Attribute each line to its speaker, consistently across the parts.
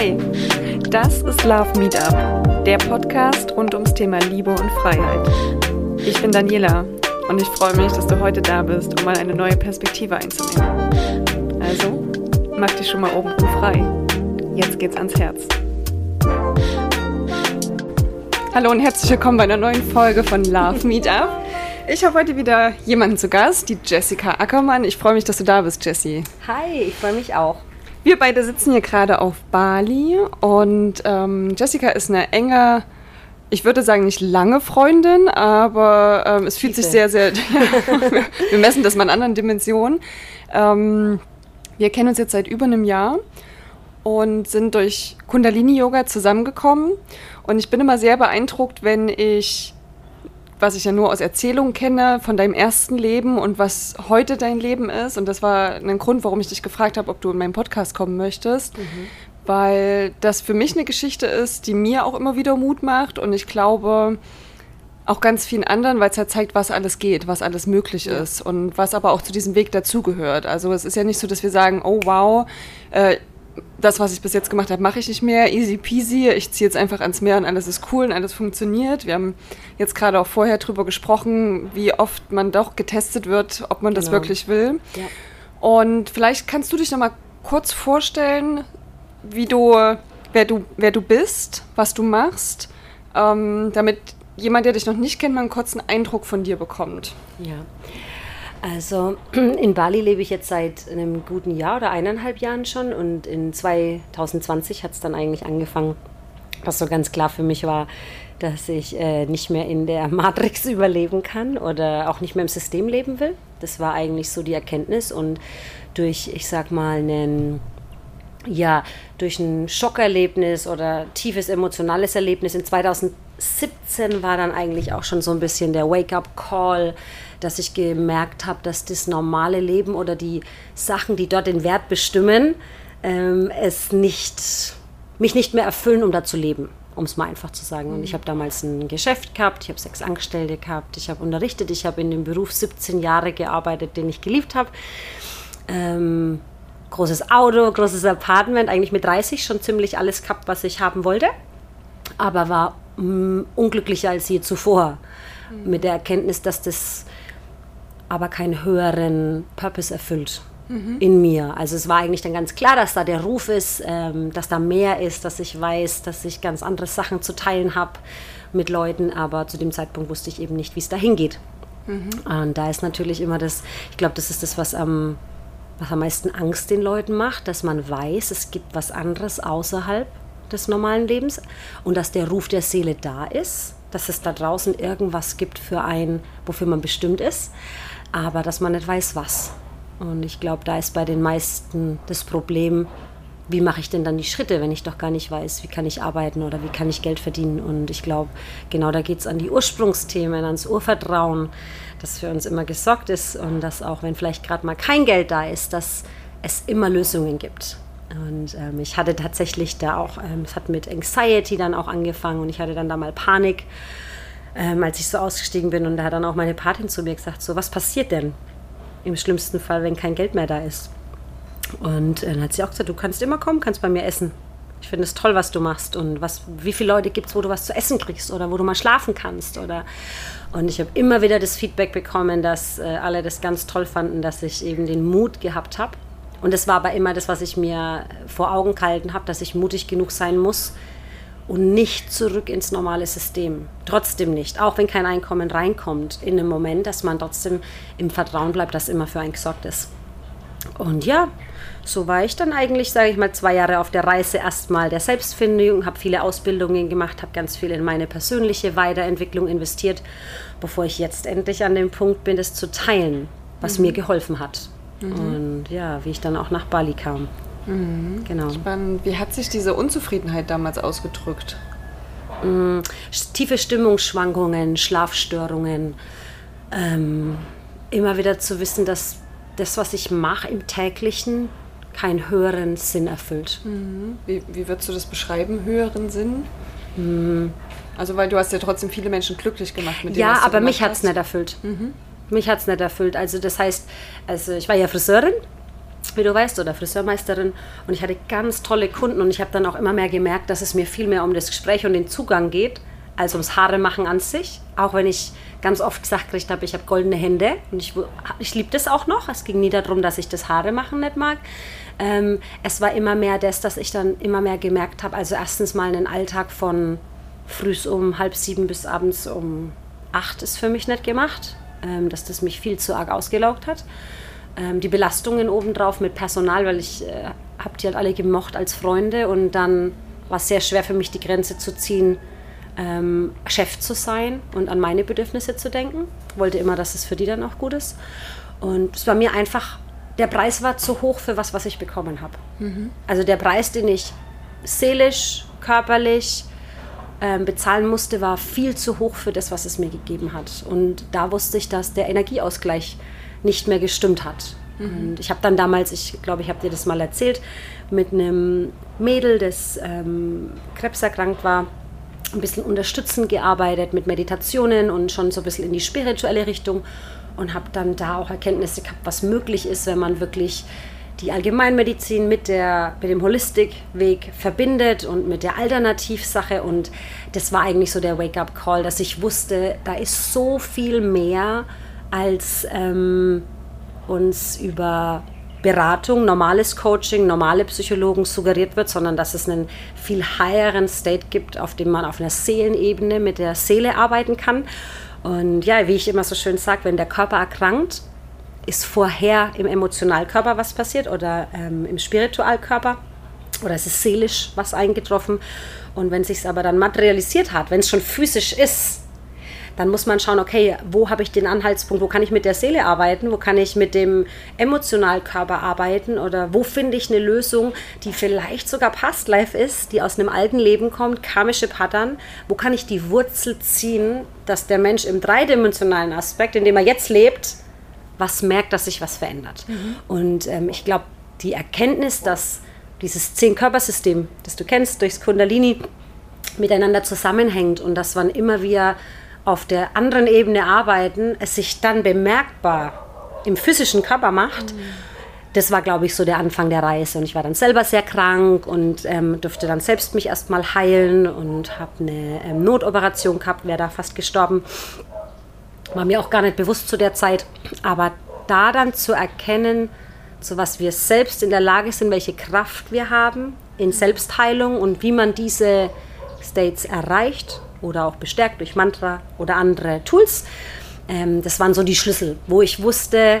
Speaker 1: Hey, das ist Love Meetup, der Podcast rund ums Thema Liebe und Freiheit. Ich bin Daniela und ich freue mich, dass du heute da bist, um mal eine neue Perspektive einzunehmen. Also, mach dich schon mal oben frei. Jetzt geht's ans Herz. Hallo und herzlich willkommen bei einer neuen Folge von Love Meetup. Ich habe heute wieder jemanden zu Gast, die Jessica Ackermann. Ich freue mich, dass du da bist, Jessie.
Speaker 2: Hi, ich freue mich auch.
Speaker 1: Wir beide sitzen hier gerade auf Bali und ähm, Jessica ist eine enge, ich würde sagen nicht lange Freundin, aber ähm, es fühlt sich sehr, sehr, wir messen das mal in anderen Dimensionen. Ähm, wir kennen uns jetzt seit über einem Jahr und sind durch Kundalini-Yoga zusammengekommen. Und ich bin immer sehr beeindruckt, wenn ich was ich ja nur aus Erzählungen kenne von deinem ersten Leben und was heute dein Leben ist. Und das war ein Grund, warum ich dich gefragt habe, ob du in meinen Podcast kommen möchtest. Mhm. Weil das für mich eine Geschichte ist, die mir auch immer wieder Mut macht. Und ich glaube, auch ganz vielen anderen, weil es halt zeigt, was alles geht, was alles möglich ja. ist und was aber auch zu diesem Weg dazugehört. Also es ist ja nicht so, dass wir sagen, oh wow, äh, das, was ich bis jetzt gemacht habe, mache ich nicht mehr. Easy peasy. Ich ziehe jetzt einfach ans Meer und alles ist cool und alles funktioniert. Wir haben jetzt gerade auch vorher drüber gesprochen, wie oft man doch getestet wird, ob man das genau. wirklich will. Ja. Und vielleicht kannst du dich noch mal kurz vorstellen, wie du, wer du, wer du bist, was du machst, ähm, damit jemand, der dich noch nicht kennt, mal einen kurzen Eindruck von dir bekommt.
Speaker 2: Ja. Also in Bali lebe ich jetzt seit einem guten Jahr oder eineinhalb Jahren schon und in 2020 hat es dann eigentlich angefangen, was so ganz klar für mich war, dass ich äh, nicht mehr in der Matrix überleben kann oder auch nicht mehr im System leben will. Das war eigentlich so die Erkenntnis und durch, ich sag mal, einen ja, durch ein Schockerlebnis oder tiefes emotionales Erlebnis in 2017 war dann eigentlich auch schon so ein bisschen der Wake-up-Call, dass ich gemerkt habe, dass das normale Leben oder die Sachen, die dort den Wert bestimmen, ähm, es nicht, mich nicht mehr erfüllen, um da zu leben, um es mal einfach zu sagen. Und ich habe damals ein Geschäft gehabt, ich habe sechs Angestellte gehabt, ich habe unterrichtet, ich habe in dem Beruf 17 Jahre gearbeitet, den ich geliebt habe. Ähm, großes Auto, großes Apartment, eigentlich mit 30 schon ziemlich alles gehabt, was ich haben wollte, aber war mh, mm, unglücklicher als je zuvor. Mhm. Mit der Erkenntnis, dass das aber keinen höheren Purpose erfüllt mhm. in mir. Also es war eigentlich dann ganz klar, dass da der Ruf ist, ähm, dass da mehr ist, dass ich weiß, dass ich ganz andere Sachen zu teilen habe mit Leuten, aber zu dem Zeitpunkt wusste ich eben nicht, wie es dahin geht. Mhm. Und da ist natürlich immer das, ich glaube, das ist das, was am, was am meisten Angst den Leuten macht, dass man weiß, es gibt was anderes außerhalb des normalen Lebens und dass der Ruf der Seele da ist, dass es da draußen irgendwas gibt für einen, wofür man bestimmt ist aber dass man nicht weiß, was. Und ich glaube, da ist bei den meisten das Problem, wie mache ich denn dann die Schritte, wenn ich doch gar nicht weiß, wie kann ich arbeiten oder wie kann ich Geld verdienen. Und ich glaube, genau da geht es an die Ursprungsthemen, ans Urvertrauen, das für uns immer gesorgt ist und dass auch, wenn vielleicht gerade mal kein Geld da ist, dass es immer Lösungen gibt. Und ähm, ich hatte tatsächlich da auch, ähm, es hat mit Anxiety dann auch angefangen und ich hatte dann da mal Panik ähm, als ich so ausgestiegen bin. Und da hat dann auch meine Patin zu mir gesagt, so, was passiert denn im schlimmsten Fall, wenn kein Geld mehr da ist? Und äh, dann hat sie auch gesagt, du kannst immer kommen, kannst bei mir essen. Ich finde es toll, was du machst und was, wie viele Leute gibt es, wo du was zu essen kriegst oder wo du mal schlafen kannst. Oder und ich habe immer wieder das Feedback bekommen, dass äh, alle das ganz toll fanden, dass ich eben den Mut gehabt habe. Und das war aber immer das, was ich mir vor Augen gehalten habe, dass ich mutig genug sein muss, und nicht zurück ins normale System. Trotzdem nicht, auch wenn kein Einkommen reinkommt, in einem Moment, dass man trotzdem im Vertrauen bleibt, dass immer für einen gesorgt ist. Und ja, so war ich dann eigentlich, sage ich mal, zwei Jahre auf der Reise erstmal der Selbstfindung, habe viele Ausbildungen gemacht, habe ganz viel in meine persönliche Weiterentwicklung investiert, bevor ich jetzt endlich an dem Punkt bin, das zu teilen, was mhm. mir geholfen hat. Mhm. Und ja, wie ich dann auch nach Bali kam.
Speaker 1: Mhm. Genau. Spannend. Wie hat sich diese Unzufriedenheit damals ausgedrückt?
Speaker 2: Mhm. Tiefe Stimmungsschwankungen, Schlafstörungen. Ähm, immer wieder zu wissen, dass das, was ich mache im täglichen, keinen höheren Sinn erfüllt.
Speaker 1: Mhm. Wie, wie würdest du das beschreiben, höheren Sinn? Mhm. Also weil du hast ja trotzdem viele Menschen glücklich gemacht
Speaker 2: mit dem, Ja, aber mich hat es nicht erfüllt. Mhm. Mich hat es nicht erfüllt. Also das heißt, also ich war ja Friseurin wie du weißt, oder Friseurmeisterin. Und ich hatte ganz tolle Kunden und ich habe dann auch immer mehr gemerkt, dass es mir viel mehr um das Gespräch und den Zugang geht, als ums Haare machen an sich. Auch wenn ich ganz oft gesagt habe, ich habe goldene Hände und ich, ich liebe das auch noch. Es ging nie darum, dass ich das Haare machen nicht mag. Ähm, es war immer mehr das, dass ich dann immer mehr gemerkt habe, also erstens mal einen Alltag von früh um halb sieben bis abends um acht ist für mich nicht gemacht, ähm, dass das mich viel zu arg ausgelaugt hat. Ähm, die Belastungen obendrauf mit Personal, weil ich äh, habe die halt alle gemocht als Freunde und dann war es sehr schwer für mich, die Grenze zu ziehen, ähm, Chef zu sein und an meine Bedürfnisse zu denken. Wollte immer, dass es für die dann auch gut ist. Und es war mir einfach, der Preis war zu hoch für was, was ich bekommen habe. Mhm. Also der Preis, den ich seelisch, körperlich, ähm, bezahlen musste, war viel zu hoch für das, was es mir gegeben hat. Und da wusste ich, dass der Energieausgleich nicht mehr gestimmt hat. Mhm. Und ich habe dann damals, ich glaube, ich habe dir das mal erzählt, mit einem Mädel, das ähm, krebserkrankt war, ein bisschen unterstützend gearbeitet mit Meditationen und schon so ein bisschen in die spirituelle Richtung und habe dann da auch Erkenntnisse gehabt, was möglich ist, wenn man wirklich die Allgemeinmedizin mit, der, mit dem Holistic-Weg verbindet und mit der Alternativsache. Und das war eigentlich so der Wake-up-Call, dass ich wusste, da ist so viel mehr, als ähm, uns über Beratung, normales Coaching, normale Psychologen suggeriert wird, sondern dass es einen viel higheren State gibt, auf dem man auf einer Seelenebene mit der Seele arbeiten kann. Und ja, wie ich immer so schön sage, wenn der Körper erkrankt, ist vorher im Emotionalkörper was passiert oder ähm, im Spiritualkörper oder es ist seelisch was eingetroffen. Und wenn sich es aber dann materialisiert hat, wenn es schon physisch ist, dann muss man schauen, okay, wo habe ich den Anhaltspunkt, wo kann ich mit der Seele arbeiten, wo kann ich mit dem Emotionalkörper arbeiten oder wo finde ich eine Lösung, die vielleicht sogar Past Life ist, die aus einem alten Leben kommt, karmische Pattern, wo kann ich die Wurzel ziehen, dass der Mensch im dreidimensionalen Aspekt, in dem er jetzt lebt, was merkt, dass sich was verändert. Mhm. Und ähm, ich glaube, die Erkenntnis, dass dieses Zehn-Körpersystem, das du kennst, durchs Kundalini miteinander zusammenhängt und dass wann immer wir auf der anderen Ebene arbeiten, es sich dann bemerkbar im physischen Körper macht. Das war, glaube ich, so der Anfang der Reise. Und ich war dann selber sehr krank und ähm, durfte dann selbst mich erstmal heilen und habe eine ähm, Notoperation gehabt, wäre da fast gestorben. War mir auch gar nicht bewusst zu der Zeit. Aber da dann zu erkennen, zu was wir selbst in der Lage sind, welche Kraft wir haben in Selbstheilung und wie man diese States erreicht oder auch bestärkt durch Mantra oder andere Tools. Ähm, das waren so die Schlüssel, wo ich wusste,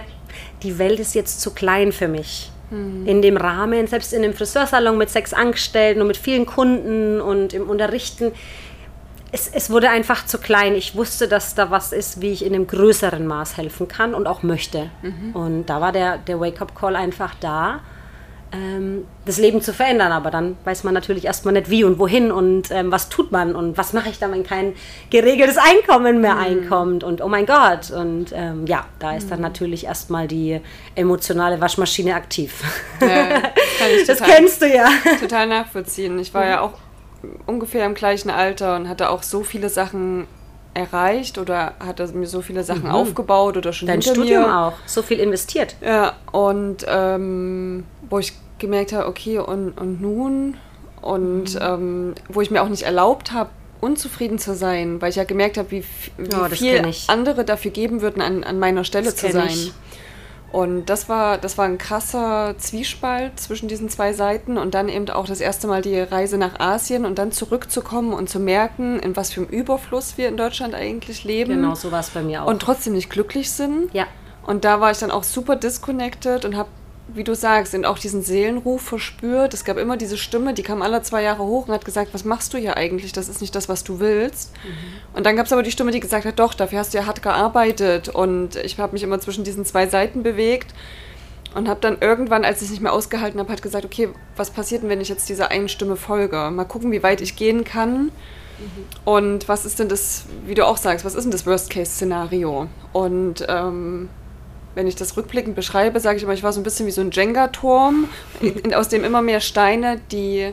Speaker 2: die Welt ist jetzt zu klein für mich. Mhm. In dem Rahmen, selbst in dem Friseursalon mit sechs Angestellten und mit vielen Kunden und im Unterrichten, es, es, wurde einfach zu klein. Ich wusste, dass da was ist, wie ich in einem größeren Maß helfen kann und auch möchte. Mhm. Und da war der, der Wake-up-Call einfach da, ähm, das Leben zu verändern. Aber dann weiß man natürlich erstmal nicht wie und wohin und ähm, was tut man und was mache ich dann, wenn kein geregeltes Einkommen mehr mhm. einkommt. Und oh mein Gott. Und ähm, ja, da ist dann mhm. natürlich erstmal die emotionale Waschmaschine aktiv. Ja, das, das kennst du ja.
Speaker 1: Total nachvollziehen. Ich war ja auch ungefähr im gleichen Alter und hatte auch so viele Sachen erreicht oder hatte mir so viele Sachen mhm. aufgebaut oder schon
Speaker 2: Dein Studium mir. auch, so viel investiert.
Speaker 1: Ja, und ähm, wo ich gemerkt habe, okay, und, und nun? Und mhm. ähm, wo ich mir auch nicht erlaubt habe, unzufrieden zu sein, weil ich ja gemerkt habe, wie, wie oh, viel andere dafür geben würden, an, an meiner Stelle zu sein. Ich. Und das war, das war ein krasser Zwiespalt zwischen diesen zwei Seiten und dann eben auch das erste Mal die Reise nach Asien und dann zurückzukommen und zu merken, in was für einem Überfluss wir in Deutschland eigentlich leben.
Speaker 2: Genau, so war es bei mir auch.
Speaker 1: Und trotzdem nicht glücklich sind.
Speaker 2: Ja.
Speaker 1: Und da war ich dann auch super disconnected und habe wie du sagst, und auch diesen Seelenruf verspürt. Es gab immer diese Stimme, die kam alle zwei Jahre hoch und hat gesagt, was machst du hier eigentlich? Das ist nicht das, was du willst. Mhm. Und dann gab es aber die Stimme, die gesagt hat, doch, dafür hast du ja hart gearbeitet. Und ich habe mich immer zwischen diesen zwei Seiten bewegt und habe dann irgendwann, als ich es nicht mehr ausgehalten habe, hat gesagt, okay, was passiert denn, wenn ich jetzt dieser einen Stimme folge? Mal gucken, wie weit ich gehen kann. Mhm. Und was ist denn das, wie du auch sagst, was ist denn das Worst-Case-Szenario? Und ähm, wenn ich das rückblickend beschreibe, sage ich immer, ich war so ein bisschen wie so ein Jenga-Turm, aus dem immer mehr Steine, die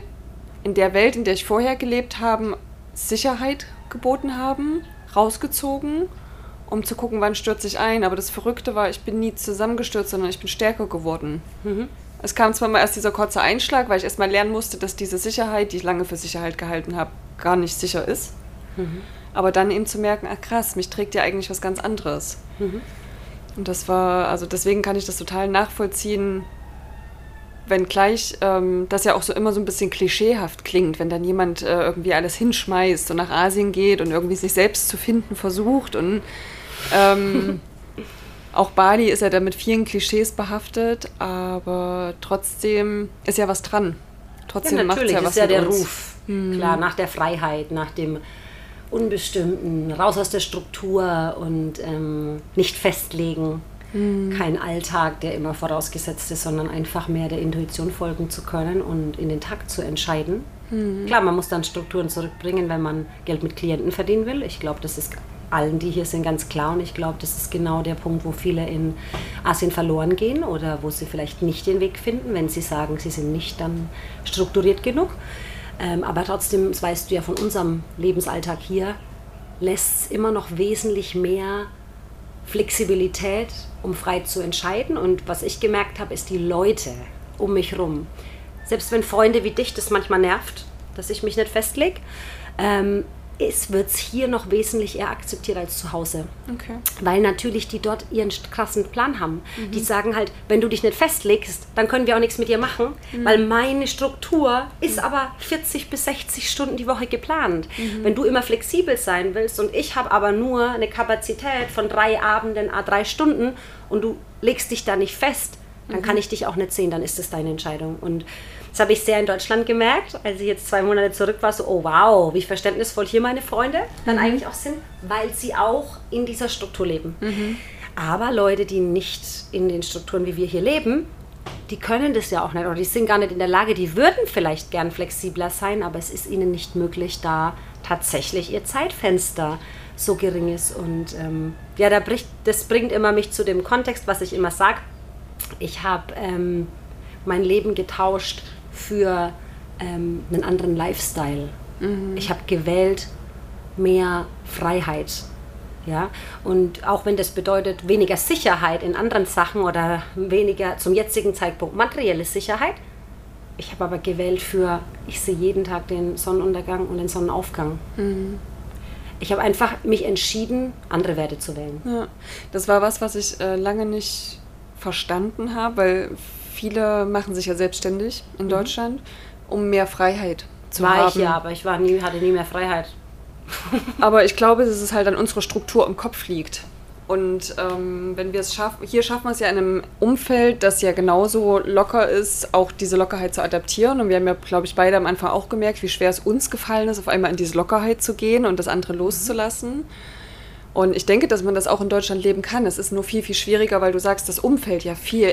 Speaker 1: in der Welt, in der ich vorher gelebt habe, Sicherheit geboten haben, rausgezogen, um zu gucken, wann stürze ich ein. Aber das Verrückte war, ich bin nie zusammengestürzt, sondern ich bin stärker geworden. Mhm. Es kam zwar mal erst dieser kurze Einschlag, weil ich erst mal lernen musste, dass diese Sicherheit, die ich lange für Sicherheit gehalten habe, gar nicht sicher ist. Mhm. Aber dann eben zu merken, ach krass, mich trägt ja eigentlich was ganz anderes. Mhm. Und das war, also deswegen kann ich das total nachvollziehen, wenngleich ähm, das ja auch so immer so ein bisschen klischeehaft klingt, wenn dann jemand äh, irgendwie alles hinschmeißt und nach Asien geht und irgendwie sich selbst zu finden versucht. Und ähm, auch Bali ist ja da mit vielen Klischees behaftet, aber trotzdem ist ja was dran.
Speaker 2: Trotzdem ja, macht ja was ist ja der uns. Ruf. Hm. Klar, nach der Freiheit, nach dem Unbestimmten, raus aus der Struktur und ähm, nicht festlegen. Mhm. Kein Alltag, der immer vorausgesetzt ist, sondern einfach mehr der Intuition folgen zu können und in den Takt zu entscheiden. Mhm. Klar, man muss dann Strukturen zurückbringen, wenn man Geld mit Klienten verdienen will. Ich glaube, das ist allen, die hier sind, ganz klar. Und ich glaube, das ist genau der Punkt, wo viele in Asien verloren gehen oder wo sie vielleicht nicht den Weg finden, wenn sie sagen, sie sind nicht dann strukturiert genug. Ähm, aber trotzdem, das weißt du ja von unserem Lebensalltag hier, lässt es immer noch wesentlich mehr Flexibilität, um frei zu entscheiden. Und was ich gemerkt habe, ist die Leute um mich herum. Selbst wenn Freunde wie dich das manchmal nervt, dass ich mich nicht festlege, ähm, ist, wird es hier noch wesentlich eher akzeptiert als zu Hause. Okay. Weil natürlich die dort ihren krassen Plan haben. Mhm. Die sagen halt, wenn du dich nicht festlegst, dann können wir auch nichts mit dir machen, mhm. weil meine Struktur ist mhm. aber 40 bis 60 Stunden die Woche geplant. Mhm. Wenn du immer flexibel sein willst und ich habe aber nur eine Kapazität von drei Abenden, a drei Stunden und du legst dich da nicht fest, dann kann mhm. ich dich auch nicht sehen, dann ist es deine Entscheidung. Und das habe ich sehr in Deutschland gemerkt, als ich jetzt zwei Monate zurück war, so, oh wow, wie verständnisvoll hier meine Freunde dann mhm. eigentlich auch sind, weil sie auch in dieser Struktur leben. Mhm. Aber Leute, die nicht in den Strukturen, wie wir hier leben, die können das ja auch nicht oder die sind gar nicht in der Lage, die würden vielleicht gern flexibler sein, aber es ist ihnen nicht möglich, da tatsächlich ihr Zeitfenster so gering ist. Und ähm, ja, da bricht, das bringt immer mich zu dem Kontext, was ich immer sage. Ich habe ähm, mein Leben getauscht für ähm, einen anderen Lifestyle. Mhm. Ich habe gewählt mehr Freiheit. Ja? Und auch wenn das bedeutet weniger Sicherheit in anderen Sachen oder weniger zum jetzigen Zeitpunkt materielle Sicherheit, ich habe aber gewählt für, ich sehe jeden Tag den Sonnenuntergang und den Sonnenaufgang. Mhm. Ich habe einfach mich entschieden, andere Werte zu wählen.
Speaker 1: Ja, das war was, was ich äh, lange nicht verstanden habe, weil viele machen sich ja selbstständig in mhm. Deutschland, um mehr Freiheit zu
Speaker 2: war
Speaker 1: haben.
Speaker 2: War ich ja, aber ich war nie, hatte nie mehr Freiheit.
Speaker 1: aber ich glaube, dass es halt an unserer Struktur im Kopf liegt. Und ähm, wenn wir es schaffen, hier schaffen wir es ja in einem Umfeld, das ja genauso locker ist, auch diese Lockerheit zu adaptieren. Und wir haben ja, glaube ich, beide am Anfang auch gemerkt, wie schwer es uns gefallen ist, auf einmal in diese Lockerheit zu gehen und das andere loszulassen. Und ich denke, dass man das auch in Deutschland leben kann. Es ist nur viel, viel schwieriger, weil du sagst, das Umfeld ja viel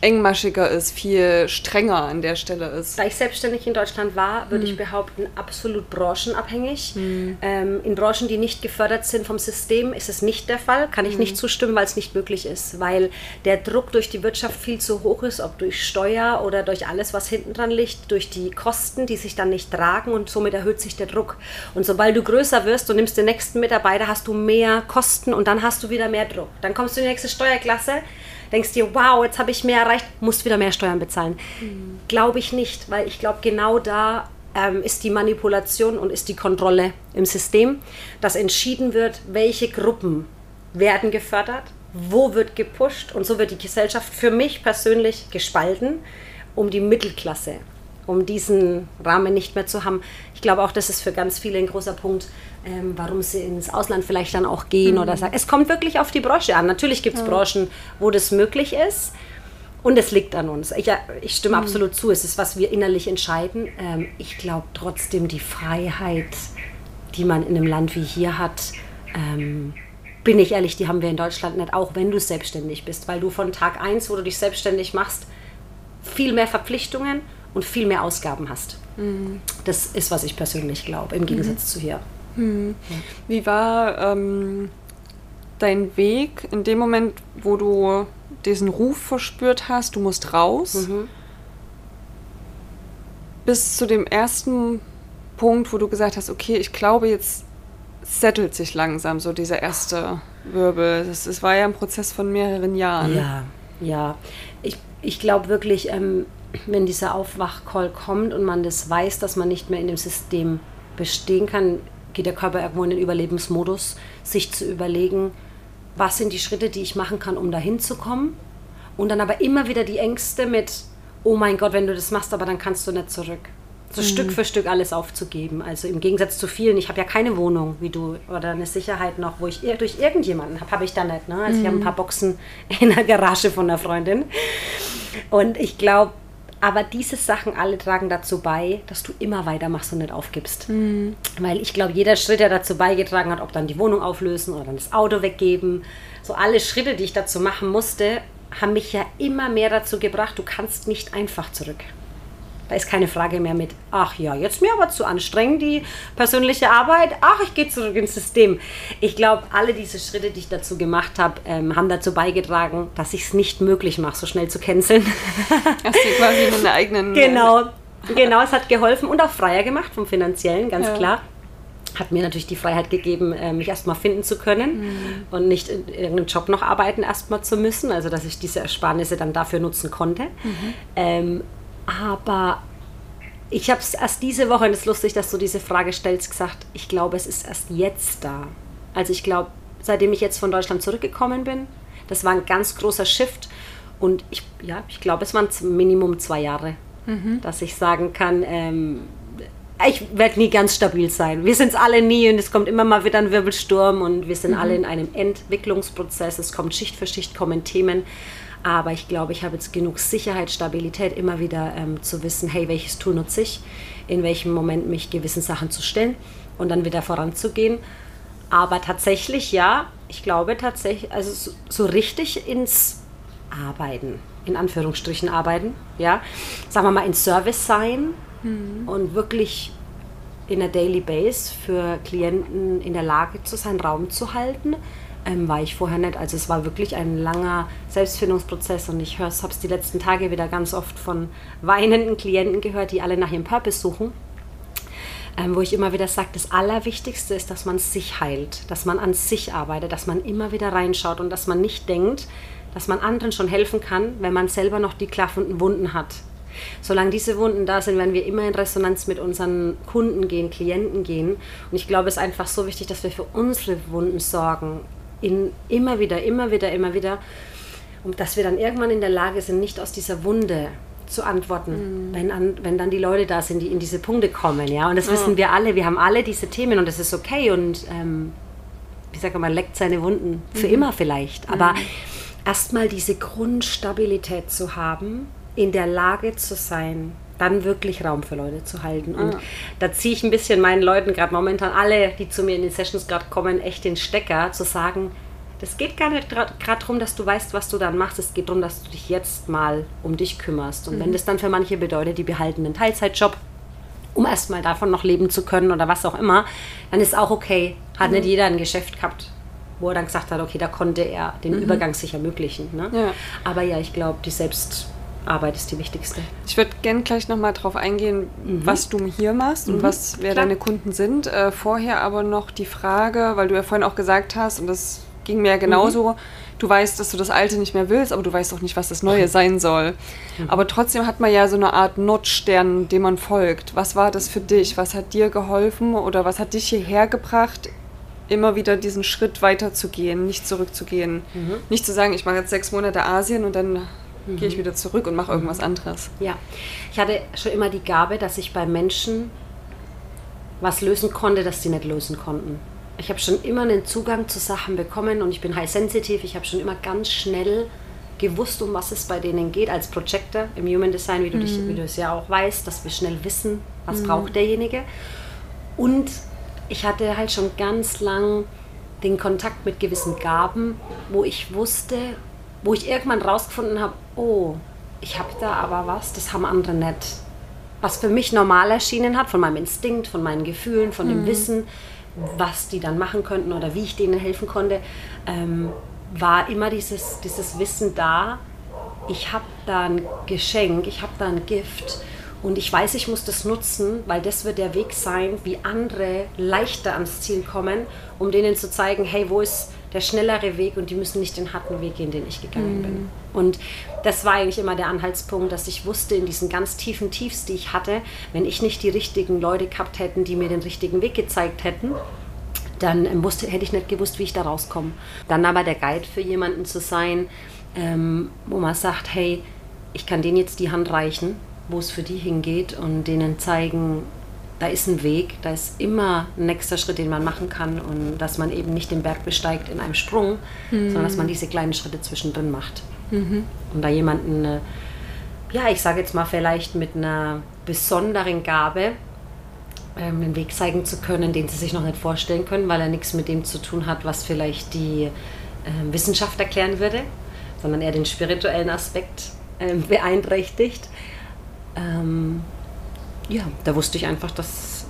Speaker 1: engmaschiger ist, viel strenger an der Stelle ist.
Speaker 2: Da ich selbstständig in Deutschland war, würde hm. ich behaupten, absolut branchenabhängig. Hm. Ähm, in Branchen, die nicht gefördert sind vom System, ist es nicht der Fall. Kann ich hm. nicht zustimmen, weil es nicht möglich ist. Weil der Druck durch die Wirtschaft viel zu hoch ist, ob durch Steuer oder durch alles, was hinten dran liegt, durch die Kosten, die sich dann nicht tragen und somit erhöht sich der Druck. Und sobald du größer wirst und nimmst den nächsten Mitarbeiter, hast du mehr Kosten und dann hast du wieder mehr Druck. Dann kommst du in die nächste Steuerklasse denkst dir, wow, jetzt habe ich mehr erreicht, musst wieder mehr Steuern bezahlen. Mhm. Glaube ich nicht, weil ich glaube, genau da ähm, ist die Manipulation und ist die Kontrolle im System, dass entschieden wird, welche Gruppen werden gefördert, wo wird gepusht und so wird die Gesellschaft für mich persönlich gespalten, um die Mittelklasse um diesen Rahmen nicht mehr zu haben. Ich glaube auch, das ist für ganz viele ein großer Punkt, ähm, warum sie ins Ausland vielleicht dann auch gehen mhm. oder sagen. Es kommt wirklich auf die Branche an. Natürlich gibt es ja. Branchen, wo das möglich ist. Und es liegt an uns. Ich, ich stimme mhm. absolut zu. Es ist, was wir innerlich entscheiden. Ähm, ich glaube trotzdem, die Freiheit, die man in einem Land wie hier hat, ähm, bin ich ehrlich, die haben wir in Deutschland nicht, auch wenn du selbstständig bist. Weil du von Tag 1, wo du dich selbstständig machst, viel mehr Verpflichtungen und viel mehr Ausgaben hast. Mhm. Das ist, was ich persönlich glaube, im Gegensatz mhm. zu hier.
Speaker 1: Ja. Wie war ähm, dein Weg in dem Moment, wo du diesen Ruf verspürt hast, du musst raus, mhm. bis zu dem ersten Punkt, wo du gesagt hast, okay, ich glaube, jetzt settelt sich langsam so dieser erste Wirbel. Das, das war ja ein Prozess von mehreren Jahren.
Speaker 2: Ja, Ja, ich, ich glaube wirklich, ähm, wenn dieser Aufwachcall kommt und man das weiß, dass man nicht mehr in dem System bestehen kann, geht der Körper irgendwo in den Überlebensmodus, sich zu überlegen, was sind die Schritte, die ich machen kann, um dahin zu kommen. Und dann aber immer wieder die Ängste mit, oh mein Gott, wenn du das machst, aber dann kannst du nicht zurück. So mhm. Stück für Stück alles aufzugeben. Also im Gegensatz zu vielen, ich habe ja keine Wohnung wie du oder eine Sicherheit noch, wo ich durch irgendjemanden habe, habe ich da nicht. Ne? Also mhm. ich habe ein paar Boxen in der Garage von einer Freundin. Und ich glaube, aber diese Sachen alle tragen dazu bei, dass du immer weitermachst und nicht aufgibst. Mhm. Weil ich glaube, jeder Schritt, der dazu beigetragen hat, ob dann die Wohnung auflösen oder dann das Auto weggeben, so alle Schritte, die ich dazu machen musste, haben mich ja immer mehr dazu gebracht, du kannst nicht einfach zurück. Da ist keine Frage mehr mit, ach ja, jetzt mir aber zu anstrengend, die persönliche Arbeit, ach, ich gehe zurück ins System. Ich glaube, alle diese Schritte, die ich dazu gemacht habe, ähm, haben dazu beigetragen, dass ich es nicht möglich mache, so schnell zu canceln.
Speaker 1: Hast du quasi einen eigenen...
Speaker 2: Genau, genau, es hat geholfen und auch freier gemacht vom Finanziellen, ganz ja. klar hat mir natürlich die Freiheit gegeben, äh, mich erstmal finden zu können mhm. und nicht in irgendeinem Job noch arbeiten erstmal zu müssen, also dass ich diese Ersparnisse dann dafür nutzen konnte. Mhm. Ähm, aber ich habe es erst diese Woche, und es ist lustig, dass du diese Frage stellst, gesagt, ich glaube, es ist erst jetzt da. Also ich glaube, seitdem ich jetzt von Deutschland zurückgekommen bin, das war ein ganz großer Shift. Und ich, ja, ich glaube, es waren Minimum zwei Jahre, mhm. dass ich sagen kann, ähm, ich werde nie ganz stabil sein. Wir sind es alle nie und es kommt immer mal wieder ein Wirbelsturm und wir sind mhm. alle in einem Entwicklungsprozess. Es kommt Schicht für Schicht, kommen Themen. Aber ich glaube, ich habe jetzt genug Sicherheit, Stabilität, immer wieder ähm, zu wissen, hey, welches Tool nutze ich, in welchem Moment mich gewissen Sachen zu stellen und dann wieder voranzugehen. Aber tatsächlich, ja, ich glaube tatsächlich, also so, so richtig ins Arbeiten, in Anführungsstrichen arbeiten, ja, sagen wir mal in Service sein mhm. und wirklich in der Daily Base für Klienten in der Lage zu sein, Raum zu halten ähm, war ich vorher nicht. Also es war wirklich ein langer Selbstfindungsprozess und ich habe es die letzten Tage wieder ganz oft von weinenden Klienten gehört, die alle nach ihrem Purpose suchen. Ähm, wo ich immer wieder sage, das Allerwichtigste ist, dass man sich heilt, dass man an sich arbeitet, dass man immer wieder reinschaut und dass man nicht denkt, dass man anderen schon helfen kann, wenn man selber noch die klaffenden Wunden hat. Solange diese Wunden da sind, werden wir immer in Resonanz mit unseren Kunden gehen, Klienten gehen. Und ich glaube, es ist einfach so wichtig, dass wir für unsere Wunden sorgen, in, immer wieder, immer wieder, immer wieder. Und dass wir dann irgendwann in der Lage sind, nicht aus dieser Wunde zu antworten, mhm. wenn, an, wenn dann die Leute da sind, die in diese Punkte kommen. Ja? Und das ja. wissen wir alle. Wir haben alle diese Themen und das ist okay. Und ähm, ich sage mal, leckt seine Wunden für mhm. immer vielleicht. Aber mhm. erstmal diese Grundstabilität zu haben, in der Lage zu sein, dann wirklich Raum für Leute zu halten. Und ah. da ziehe ich ein bisschen meinen Leuten gerade momentan alle, die zu mir in den Sessions gerade kommen, echt den Stecker, zu sagen, das geht gar nicht gerade darum, dass du weißt, was du dann machst. Es geht darum, dass du dich jetzt mal um dich kümmerst. Und mhm. wenn das dann für manche bedeutet, die behalten einen Teilzeitjob, um erstmal davon noch leben zu können oder was auch immer, dann ist auch okay. Hat mhm. nicht jeder ein Geschäft gehabt, wo er dann gesagt hat, okay, da konnte er den mhm. Übergang sich ermöglichen. Ne? Ja. Aber ja, ich glaube, die Selbst Arbeit ist die wichtigste.
Speaker 1: Ich würde gerne gleich nochmal darauf eingehen, mhm. was du hier machst mhm. und was, wer Klar. deine Kunden sind. Äh, vorher aber noch die Frage, weil du ja vorhin auch gesagt hast, und das ging mir ja genauso, mhm. du weißt, dass du das Alte nicht mehr willst, aber du weißt auch nicht, was das Neue sein soll. Mhm. Aber trotzdem hat man ja so eine Art Notstern, dem man folgt. Was war das für dich? Was hat dir geholfen oder was hat dich hierher gebracht, immer wieder diesen Schritt weiterzugehen, nicht zurückzugehen. Mhm. Nicht zu sagen, ich mache jetzt sechs Monate Asien und dann mhm. gehe ich wieder zurück und mache irgendwas anderes.
Speaker 2: Ja, ich hatte schon immer die Gabe, dass ich bei Menschen was lösen konnte, das sie nicht lösen konnten. Ich habe schon immer einen Zugang zu Sachen bekommen und ich bin high sensitive. Ich habe schon immer ganz schnell gewusst, um was es bei denen geht, als Projector im Human Design, wie du, mhm. dich, wie du es ja auch weißt, dass wir schnell wissen, was mhm. braucht derjenige. Und ich hatte halt schon ganz lang den Kontakt mit gewissen Gaben, wo ich wusste, wo ich irgendwann rausgefunden habe, oh, ich habe da aber was, das haben andere nicht. Was für mich normal erschienen hat, von meinem Instinkt, von meinen Gefühlen, von dem mhm. Wissen, was die dann machen könnten oder wie ich denen helfen konnte, ähm, war immer dieses, dieses Wissen da, ich habe da ein Geschenk, ich habe da ein Gift und ich weiß, ich muss das nutzen, weil das wird der Weg sein, wie andere leichter ans Ziel kommen, um denen zu zeigen, hey, wo ist der schnellere Weg und die müssen nicht den harten Weg gehen, den ich gegangen mhm. bin. Und das war eigentlich immer der Anhaltspunkt, dass ich wusste, in diesen ganz tiefen Tiefs, die ich hatte, wenn ich nicht die richtigen Leute gehabt hätten, die mir den richtigen Weg gezeigt hätten, dann wusste, hätte ich nicht gewusst, wie ich da rauskomme. Dann aber der Guide für jemanden zu sein, ähm, wo man sagt, hey, ich kann denen jetzt die Hand reichen, wo es für die hingeht und denen zeigen, da ist ein Weg, da ist immer ein nächster Schritt, den man machen kann und dass man eben nicht den Berg besteigt in einem Sprung, mhm. sondern dass man diese kleinen Schritte zwischendrin macht. Mhm. Und da jemanden, äh, ja, ich sage jetzt mal vielleicht mit einer besonderen Gabe, ähm, einen Weg zeigen zu können, den sie sich noch nicht vorstellen können, weil er nichts mit dem zu tun hat, was vielleicht die äh, Wissenschaft erklären würde, sondern eher den spirituellen Aspekt äh, beeinträchtigt. Ähm, ja, da wusste ich einfach, dass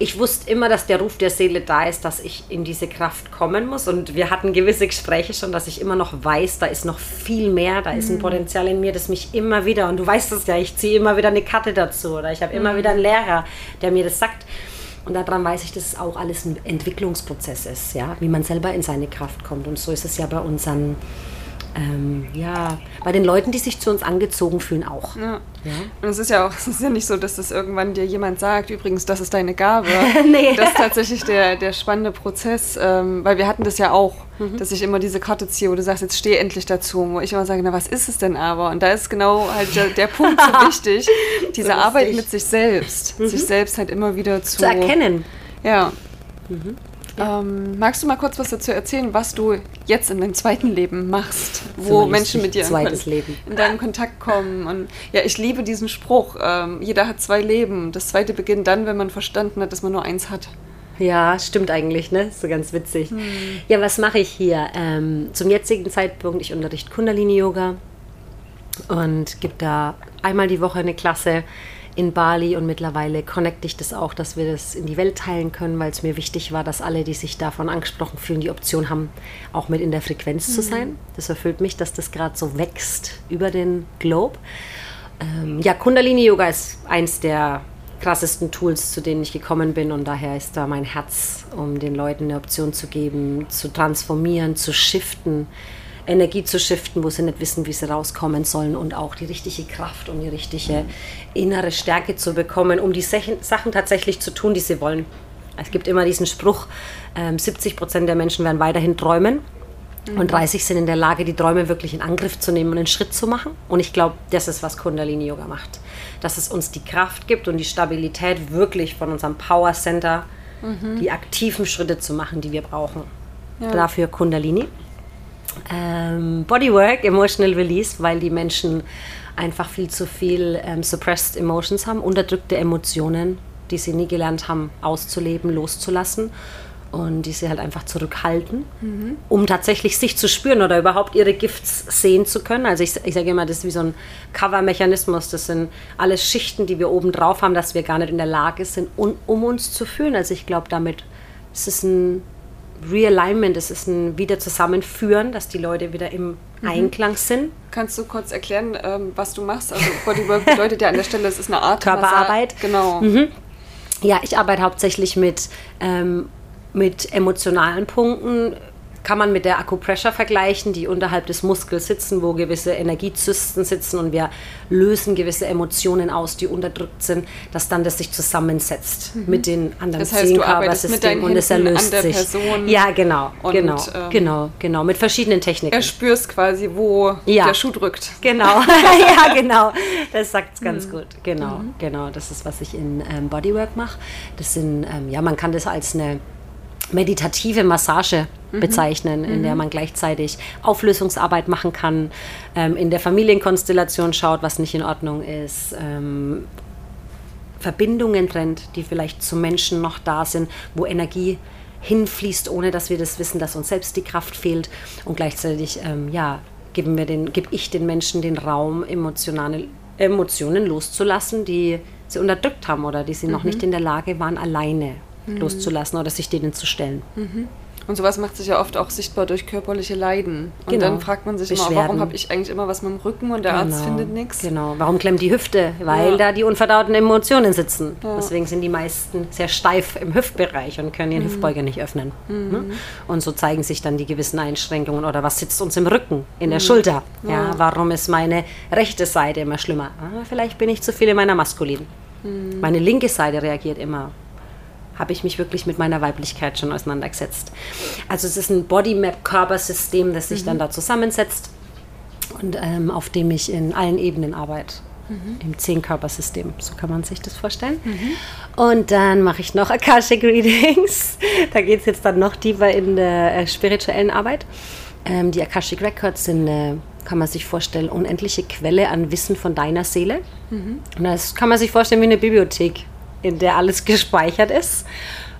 Speaker 2: ich wusste immer, dass der Ruf der Seele da ist, dass ich in diese Kraft kommen muss. Und wir hatten gewisse Gespräche schon, dass ich immer noch weiß, da ist noch viel mehr, da ist ein mhm. Potenzial in mir, das mich immer wieder, und du weißt es ja, ich ziehe immer wieder eine Karte dazu oder ich habe immer mhm. wieder einen Lehrer, der mir das sagt. Und daran weiß ich, dass es auch alles ein Entwicklungsprozess ist, ja, wie man selber in seine Kraft kommt. Und so ist es ja bei unseren ähm, ja, bei den Leuten, die sich zu uns angezogen fühlen, auch. Ja.
Speaker 1: ja. Und es ist ja auch, es ist ja nicht so, dass das irgendwann dir jemand sagt, übrigens, das ist deine Gabe. nee. Das ist tatsächlich der, der spannende Prozess, ähm, weil wir hatten das ja auch, mhm. dass ich immer diese Karte ziehe, wo du sagst, jetzt steh endlich dazu, wo ich immer sage, na, was ist es denn aber? Und da ist genau halt der, der Punkt so wichtig, diese so Arbeit mit sich selbst, mhm. sich selbst halt immer wieder zu,
Speaker 2: zu erkennen.
Speaker 1: Ja. Mhm. Ähm, magst du mal kurz was dazu erzählen, was du jetzt in deinem zweiten Leben machst, wo Menschen mit dir in, in, deinen Kontakt kommen? Und ja, ich liebe diesen Spruch. Ähm, jeder hat zwei Leben. Das zweite beginnt dann, wenn man verstanden hat, dass man nur eins hat.
Speaker 2: Ja, stimmt eigentlich, ne? So ganz witzig. Hm. Ja, was mache ich hier? Ähm, zum jetzigen Zeitpunkt, ich unterrichte Kundalini-Yoga und gebe da einmal die Woche eine Klasse in Bali und mittlerweile connecte ich das auch, dass wir das in die Welt teilen können, weil es mir wichtig war, dass alle, die sich davon angesprochen fühlen, die Option haben, auch mit in der Frequenz mhm. zu sein. Das erfüllt mich, dass das gerade so wächst über den Globe. Ähm, ja, Kundalini Yoga ist eins der krassesten Tools, zu denen ich gekommen bin und daher ist da mein Herz, um den Leuten eine Option zu geben, zu transformieren, zu shiften, Energie zu shiften, wo sie nicht wissen, wie sie rauskommen sollen und auch die richtige Kraft und die richtige innere Stärke zu bekommen, um die Sachen tatsächlich zu tun, die sie wollen. Es gibt immer diesen Spruch, 70 ähm, Prozent der Menschen werden weiterhin träumen und 30 mhm. sind in der Lage, die Träume wirklich in Angriff zu nehmen und einen Schritt zu machen. Und ich glaube, das ist, was Kundalini Yoga macht. Dass es uns die Kraft gibt und die Stabilität, wirklich von unserem Power Center mhm. die aktiven Schritte zu machen, die wir brauchen. Ja. Dafür Kundalini ähm, Bodywork, Emotional Release, weil die Menschen einfach viel zu viel ähm, suppressed Emotions haben, unterdrückte Emotionen, die sie nie gelernt haben auszuleben, loszulassen und die sie halt einfach zurückhalten, mhm. um tatsächlich sich zu spüren oder überhaupt ihre Gifts sehen zu können. Also ich, ich sage immer, das ist wie so ein Cover-Mechanismus. Das sind alles Schichten, die wir oben drauf haben, dass wir gar nicht in der Lage sind, um, um uns zu fühlen. Also ich glaube, damit ist es ein Realignment, es ist ein Wiederzusammenführen, dass die Leute wieder im mhm. Einklang sind.
Speaker 1: Kannst du kurz erklären, ähm, was du machst? Also Bodywork bedeutet ja an der Stelle, es ist eine Art
Speaker 2: Körperarbeit.
Speaker 1: Massa genau. Mhm.
Speaker 2: Ja, ich arbeite hauptsächlich mit, ähm, mit emotionalen Punkten, kann man mit der Acupressure vergleichen, die unterhalb des Muskels sitzen, wo gewisse Energiezysten sitzen und wir lösen gewisse Emotionen aus, die unterdrückt sind, dass dann das sich zusammensetzt mhm. mit den anderen
Speaker 1: das heißt, Zehenkörpersystemen
Speaker 2: und es erlöst sich.
Speaker 1: Person
Speaker 2: ja, genau, und, genau, ähm, genau, genau, mit verschiedenen Techniken.
Speaker 1: Er spürst quasi, wo ja. der Schuh drückt.
Speaker 2: Genau, ja, genau. Das sagt es ganz mhm. gut. Genau, mhm. genau. Das ist, was ich in ähm, Bodywork mache. Das sind, ähm, ja, man kann das als eine meditative Massage mhm. bezeichnen, in der mhm. man gleichzeitig Auflösungsarbeit machen kann, ähm, in der Familienkonstellation schaut, was nicht in Ordnung ist, ähm, Verbindungen trennt, die vielleicht zu Menschen noch da sind, wo Energie hinfließt, ohne dass wir das wissen, dass uns selbst die Kraft fehlt und gleichzeitig ähm, ja, geben wir den, gebe ich den Menschen den Raum, emotionale Emotionen loszulassen, die sie unterdrückt haben oder die sie mhm. noch nicht in der Lage waren, alleine mhm. loszulassen oder sich denen zu stellen.
Speaker 1: Mhm. Und sowas macht sich ja oft auch sichtbar durch körperliche Leiden. Und
Speaker 2: Genau.
Speaker 1: dann fragt man sich immer,
Speaker 2: Beschwerden.
Speaker 1: warum habe ich eigentlich immer was mit dem Rücken und der Arzt findet nichts?
Speaker 2: Genau. Warum klemmt die Hüfte? Weil
Speaker 1: Ja.
Speaker 2: da die unverdauten Emotionen sitzen. Deswegen sind die meisten sehr steif im Hüftbereich und können ihren
Speaker 1: Mhm.
Speaker 2: Hüftbeuger nicht öffnen. Ne? Und so zeigen sich dann die gewissen Einschränkungen oder was sitzt uns im Rücken, in
Speaker 1: Mhm.
Speaker 2: der Schulter. Ja. warum ist meine rechte Seite immer schlimmer? Ah, vielleicht bin ich zu viel in meiner maskulinen.
Speaker 1: Mhm.
Speaker 2: Meine linke Seite reagiert immer habe ich mich wirklich mit meiner Weiblichkeit schon auseinandergesetzt. Also es ist ein Bodymap-Körpersystem, das sich dann da zusammensetzt und ähm, auf dem ich in allen Ebenen arbeite. Im Zehn-Körpersystem, so kann man sich das vorstellen. Und dann mache ich noch Akashic Readings. Da geht es jetzt dann noch tiefer in der äh, spirituellen Arbeit. Ähm, die Akashic Records sind, äh, kann man sich vorstellen, unendliche Quelle an Wissen von deiner Seele. Und das kann man sich vorstellen wie eine Bibliothek, in der alles gespeichert ist.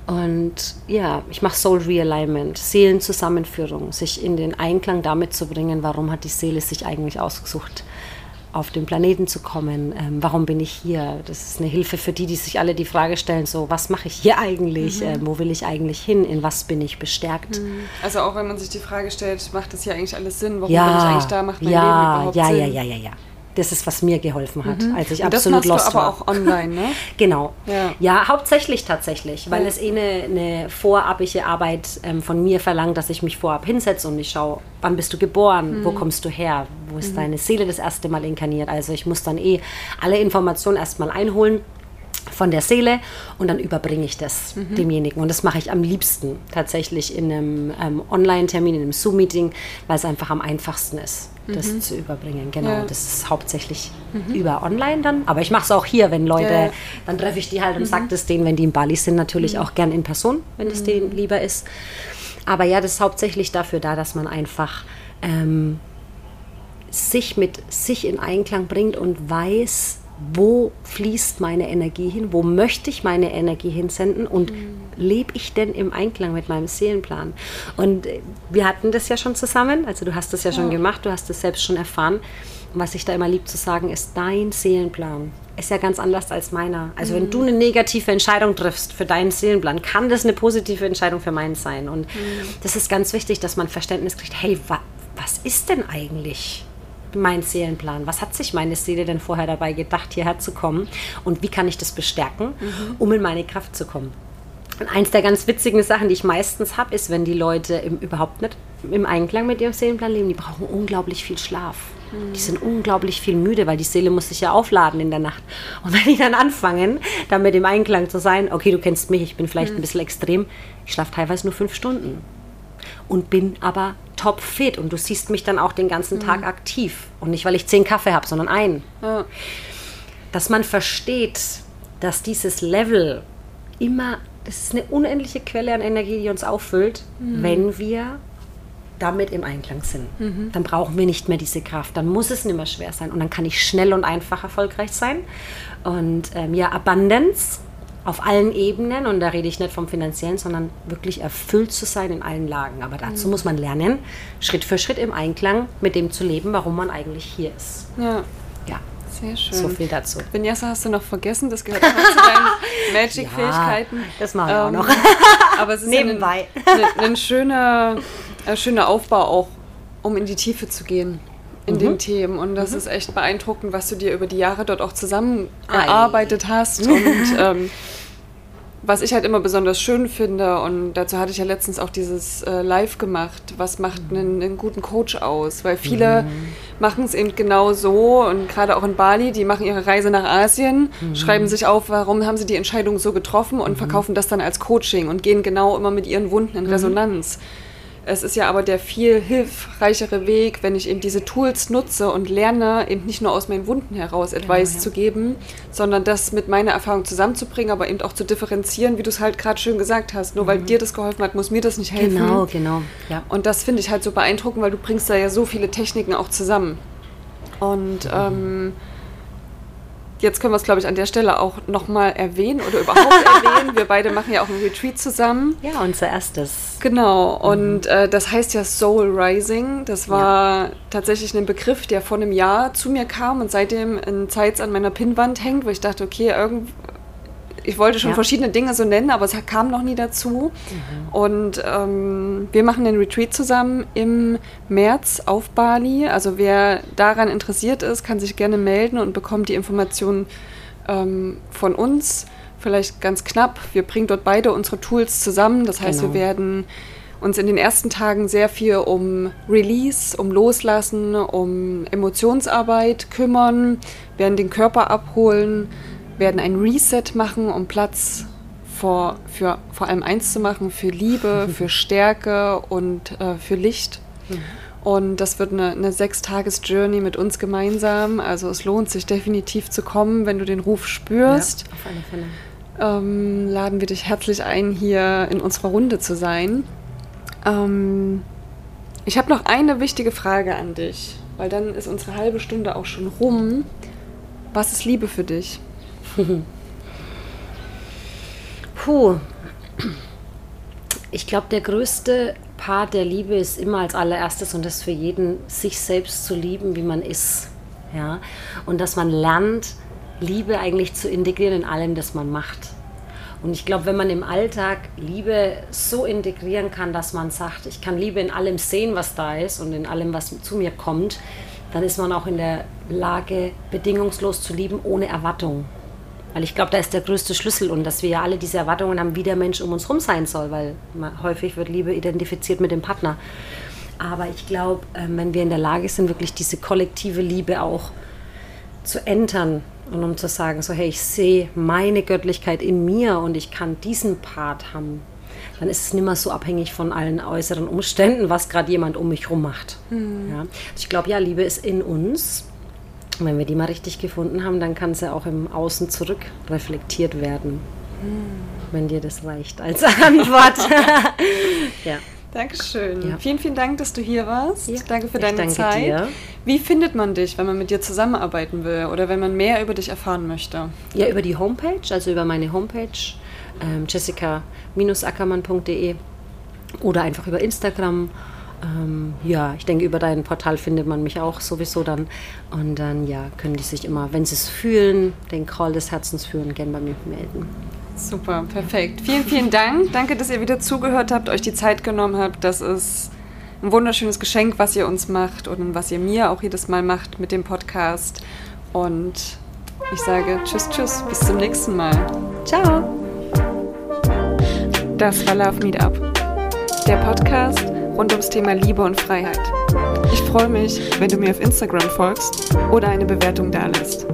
Speaker 2: Und ja, ich mache Soul Realignment, Seelenzusammenführung, sich in den Einklang damit zu bringen, warum hat die Seele sich eigentlich ausgesucht, auf den Planeten zu kommen, ähm, warum bin ich hier? Das ist eine Hilfe für die, die sich alle die Frage stellen, so, was mache ich hier eigentlich? Ähm, wo will ich eigentlich hin? In was bin ich bestärkt?
Speaker 1: Also auch wenn man sich die Frage stellt, macht das hier eigentlich alles Sinn? Warum
Speaker 2: Ja,
Speaker 1: bin ich eigentlich da? Macht mein Leben
Speaker 2: ja,
Speaker 1: überhaupt
Speaker 2: ja,
Speaker 1: Sinn?
Speaker 2: ja, ja, ja, ja. Das ist, was mir geholfen hat, als ich
Speaker 1: Und das
Speaker 2: absolut
Speaker 1: machst
Speaker 2: lost
Speaker 1: du aber
Speaker 2: war.
Speaker 1: auch online, ne?
Speaker 2: Genau.
Speaker 1: Ja.
Speaker 2: Ja, hauptsächlich tatsächlich, weil
Speaker 1: Ja.
Speaker 2: es eh eine, eine vorabige Arbeit ähm, von mir verlangt, dass ich mich vorab hinsetze und ich schaue, wann bist du geboren,
Speaker 1: Mhm.
Speaker 2: wo kommst du her, wo ist deine Seele das erste Mal inkarniert. Also ich muss dann eh alle Informationen erstmal einholen von der Seele und dann überbringe ich das
Speaker 1: Mhm.
Speaker 2: demjenigen. Und das mache ich am liebsten tatsächlich in einem ähm, Online-Termin, in einem Zoom-Meeting, weil es einfach am einfachsten ist, das zu überbringen. Genau,
Speaker 1: Mhm. Ja. Mhm.
Speaker 2: das ist hauptsächlich über Online dann. Aber ich mache es auch hier, wenn Leute,
Speaker 1: Ja, ja.
Speaker 2: dann treffe ich die halt und sage das denen, wenn die in Bali sind, natürlich auch gern in Person, wenn es denen lieber ist. Aber ja, das ist hauptsächlich dafür da, dass man einfach ähm, sich mit sich in Einklang bringt und weiß, wo fließt meine Energie hin, wo möchte ich meine Energie hinsenden und lebe ich denn im Einklang mit meinem Seelenplan? Und äh, wir hatten das ja schon zusammen, also du hast das ja schon gemacht, du hast das selbst schon erfahren. Und was ich da immer lieb zu sagen ist, dein Seelenplan ist ja ganz anders als meiner. Also wenn du eine negative Entscheidung triffst für deinen Seelenplan, kann das eine positive Entscheidung für meinen sein. Und das ist ganz wichtig, dass man Verständnis kriegt, hey, wa was ist denn eigentlich mein Seelenplan? Was hat sich meine Seele denn vorher dabei gedacht, hierher zu kommen? Und wie kann ich das bestärken, um in meine Kraft zu kommen? Und eins der ganz witzigen Sachen, die ich meistens habe, ist, wenn die Leute im, überhaupt nicht im Einklang mit ihrem Seelenplan leben, die brauchen unglaublich viel Schlaf. Die sind unglaublich viel müde, weil die Seele muss sich ja aufladen in der Nacht. Und wenn die dann anfangen, damit im Einklang zu sein, okay, du kennst mich, ich bin vielleicht ein bisschen extrem, ich schlafe teilweise nur fünf Stunden und bin aber top fit und du siehst mich dann auch den ganzen Tag aktiv und nicht weil ich zehn Kaffee habe, sondern einen.
Speaker 1: Ja.
Speaker 2: Dass man versteht, dass dieses Level immer, das ist eine unendliche Quelle an Energie, die uns auffüllt, wenn wir damit im Einklang sind. Dann brauchen wir nicht mehr diese Kraft. Dann muss es nicht mehr schwer sein. Und dann kann ich schnell und einfach erfolgreich sein. Und ähm, ja, Abundance auf allen Ebenen. Und da rede ich nicht vom finanziellen, sondern wirklich erfüllt zu sein in allen Lagen. Aber dazu muss man lernen, Schritt für Schritt im Einklang mit dem zu leben, warum man eigentlich hier ist.
Speaker 1: ja,
Speaker 2: Ja,
Speaker 1: sehr schön.
Speaker 2: so viel dazu.
Speaker 1: Vinyasa hast du noch vergessen, das gehört auch zu deinen Magic-Fähigkeiten.
Speaker 2: das mache ich auch
Speaker 1: Ähm,
Speaker 2: noch.
Speaker 1: Aber es ist
Speaker 2: Nebenbei.
Speaker 1: Ja ein, ein, ein schöner, ein schöner Aufbau auch, um in die Tiefe zu gehen in
Speaker 2: Mhm.
Speaker 1: den Themen. Und das ist echt beeindruckend, was du dir über die Jahre dort auch zusammen erarbeitet hast. Und ähm, was ich halt immer besonders schön finde, und dazu hatte ich ja letztens auch dieses äh, Live gemacht, was macht einen, einen guten Coach aus? Weil viele machen es eben genau so und gerade auch in Bali, die machen ihre Reise nach Asien, schreiben sich auf, warum haben sie die Entscheidung so getroffen und verkaufen das dann als Coaching und gehen genau immer mit ihren Wunden in Resonanz. Es ist ja aber der viel hilfreichere Weg, wenn ich eben diese Tools nutze und lerne, eben nicht nur aus meinen Wunden heraus Advice
Speaker 2: ja.
Speaker 1: zu geben, sondern das mit meiner Erfahrung zusammenzubringen, aber eben auch zu differenzieren, wie du es halt gerade schön gesagt hast. Nur weil dir das geholfen hat, muss mir das nicht helfen.
Speaker 2: Genau, genau. Ja.
Speaker 1: Und das finde ich halt so beeindruckend, weil du bringst da ja so viele Techniken auch zusammen. Und ähm, jetzt können wir es, glaube ich, an der Stelle auch nochmal erwähnen oder überhaupt erwähnen. Wir beide machen ja auch einen Retreat zusammen.
Speaker 2: Ja, unser erstes.
Speaker 1: Genau, und äh, das heißt ja Soul Rising. Das war tatsächlich ein Begriff, der vor einem Jahr zu mir kam und seitdem in Zeits an meiner Pinnwand hängt, wo ich dachte, okay, irgend, ich wollte schon ja. verschiedene Dinge so nennen, aber es kam noch nie dazu. Mhm. Und ähm, wir machen den Retreat zusammen im März auf Bali. Also wer daran interessiert ist, kann sich gerne melden und bekommt die Informationen ähm, von uns. Vielleicht ganz knapp. Wir bringen dort beide unsere Tools zusammen. Das heißt, genau. wir werden uns in den ersten Tagen sehr viel um Release, um Loslassen, um Emotionsarbeit kümmern, werden den Körper abholen, werden ein Reset machen, um Platz vor, für vor allem eins zu machen, für Liebe, für Stärke und äh, für Licht. Mhm. Und das wird eine, eine Sechstages-Journey mit uns gemeinsam. Also es lohnt sich definitiv zu kommen, wenn du den Ruf spürst. Ja, auf alle Fälle. Ähm, laden wir dich herzlich ein, hier in unserer Runde zu sein. Ähm, ich habe noch eine wichtige Frage an dich, weil dann ist unsere halbe Stunde auch schon rum. Was ist Liebe für dich?
Speaker 2: Puh. Ich glaube, der größte Part der Liebe ist immer als allererstes und das für jeden, sich selbst zu lieben, wie man ist. Ja? Und dass man lernt, Liebe eigentlich zu integrieren in allem, das man macht. Und ich glaube, wenn man im Alltag Liebe so integrieren kann, dass man sagt, ich kann Liebe in allem sehen, was da ist und in allem, was zu mir kommt, dann ist man auch in der Lage, bedingungslos zu lieben, ohne Erwartung. Weil ich glaube, da ist der größte Schlüssel und dass wir ja alle diese Erwartungen haben, wie der Mensch um uns herum sein soll, weil häufig wird Liebe identifiziert mit dem Partner. Aber ich glaube, ähm, wenn wir in der Lage sind, wirklich diese kollektive Liebe auch zu entern und um zu sagen, so hey, ich sehe meine Göttlichkeit in mir und ich kann diesen Part haben, dann ist es nicht mehr so abhängig von allen äußeren Umständen, was gerade jemand um mich herum macht. Mhm. Ja? Ich glaube, ja, Liebe ist in uns. Und wenn wir die mal richtig gefunden haben, dann kann sie auch im Außen zurück reflektiert werden. Mhm. Wenn dir das reicht als Antwort.
Speaker 1: ja. Dankeschön. Ja. Vielen, vielen Dank, dass du hier warst. Ja, danke für deine danke Zeit. Dir. Wie findet man dich, wenn man mit dir zusammenarbeiten will oder wenn man mehr über dich erfahren möchte?
Speaker 2: Ja, über die Homepage, also über meine Homepage ähm, jessica-ackermann.de oder einfach über Instagram. Ähm, ja, ich denke, über dein Portal findet man mich auch sowieso dann. Und dann, ja, können die sich immer, wenn sie es fühlen, den Call des Herzens führen, gerne bei mir melden.
Speaker 1: Super, perfekt. Vielen, vielen Dank. Danke, dass ihr wieder zugehört habt, euch die Zeit genommen habt. Das ist ein wunderschönes Geschenk, was ihr uns macht und was ihr mir auch jedes Mal macht mit dem Podcast. Und ich sage Tschüss, Tschüss, bis zum nächsten Mal. Ciao. Das war Love Meetup, der Podcast rund ums Thema Liebe und Freiheit. Ich freue mich, wenn du mir auf Instagram folgst oder eine Bewertung dalässt.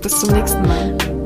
Speaker 1: Bis zum nächsten Mal.